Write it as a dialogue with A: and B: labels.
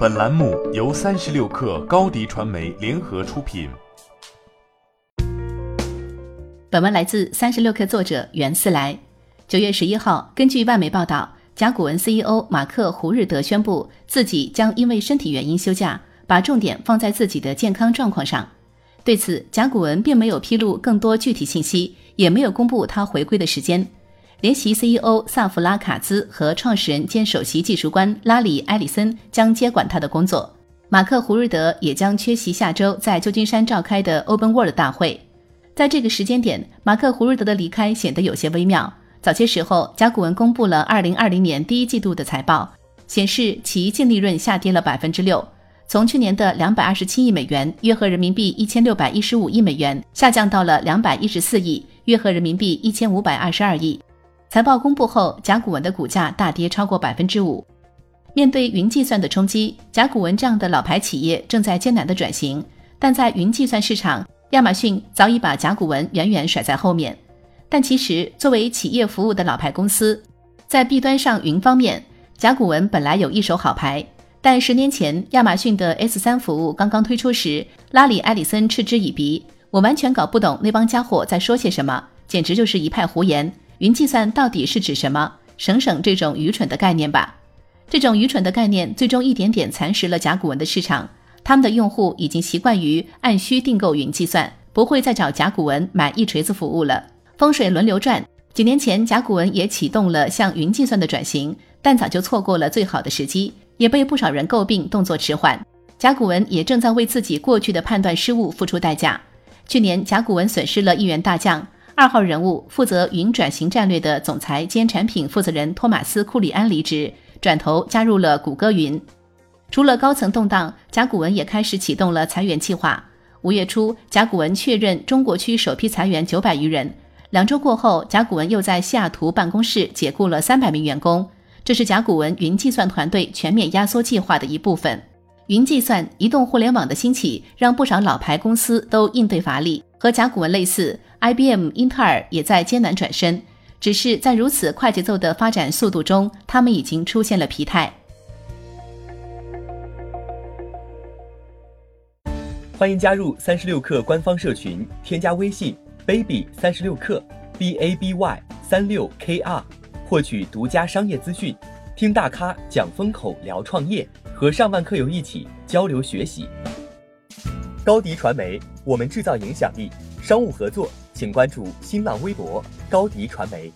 A: 本栏目由三十六氪高低传媒联合出品。
B: 本文来自三十六氪作者袁思来。九月十一号，根据外媒报道，甲骨文 CEO 马克·胡日德宣布自己将因为身体原因休假，把重点放在自己的健康状况上。对此，甲骨文并没有披露更多具体信息，也没有公布他回归的时间。联席 CEO 萨弗拉卡兹和创始人兼首席技术官拉里埃里森将接管他的工作。马克胡瑞德也将缺席下周在旧金山召开的 Open World 大会。在这个时间点，马克胡瑞德的离开显得有些微妙。早些时候，甲骨文公布了2020年第一季度的财报，显示其净利润下跌了百分之六，从去年的227亿美元（约合人民币1615亿美元）下降到了214亿（约合人民币1522亿）。财报公布后，甲骨文的股价大跌超过百分之五。面对云计算的冲击，甲骨文这样的老牌企业正在艰难的转型。但在云计算市场，亚马逊早已把甲骨文远远甩在后面。但其实，作为企业服务的老牌公司，在弊端上云方面，甲骨文本来有一手好牌。但十年前，亚马逊的 S 三服务刚刚推出时，拉里·埃里森嗤之以鼻：“我完全搞不懂那帮家伙在说些什么，简直就是一派胡言。”云计算到底是指什么？省省这种愚蠢的概念吧！这种愚蠢的概念最终一点点蚕食了甲骨文的市场。他们的用户已经习惯于按需订购云计算，不会再找甲骨文买一锤子服务了。风水轮流转，几年前甲骨文也启动了向云计算的转型，但早就错过了最好的时机，也被不少人诟病动作迟缓。甲骨文也正在为自己过去的判断失误付出代价。去年甲骨文损失了一员大将。二号人物负责云转型战略的总裁兼产品负责人托马斯·库里安离职，转头加入了谷歌云。除了高层动荡，甲骨文也开始启动了裁员计划。五月初，甲骨文确认中国区首批裁员九百余人。两周过后，甲骨文又在西雅图办公室解雇了三百名员工。这是甲骨文云计算团队全面压缩计划的一部分。云计算、移动互联网的兴起，让不少老牌公司都应对乏力。和甲骨文类似。IBM、英特尔也在艰难转身，只是在如此快节奏的发展速度中，他们已经出现了疲态。
C: 欢迎加入三十六氪官方社群，添加微信 baby 三十六氪 b a b y 三六 k r，获取独家商业资讯，听大咖讲风口，聊创业，和上万客友一起交流学习。高迪传媒，我们制造影响力，商务合作。请关注新浪微博高迪传媒。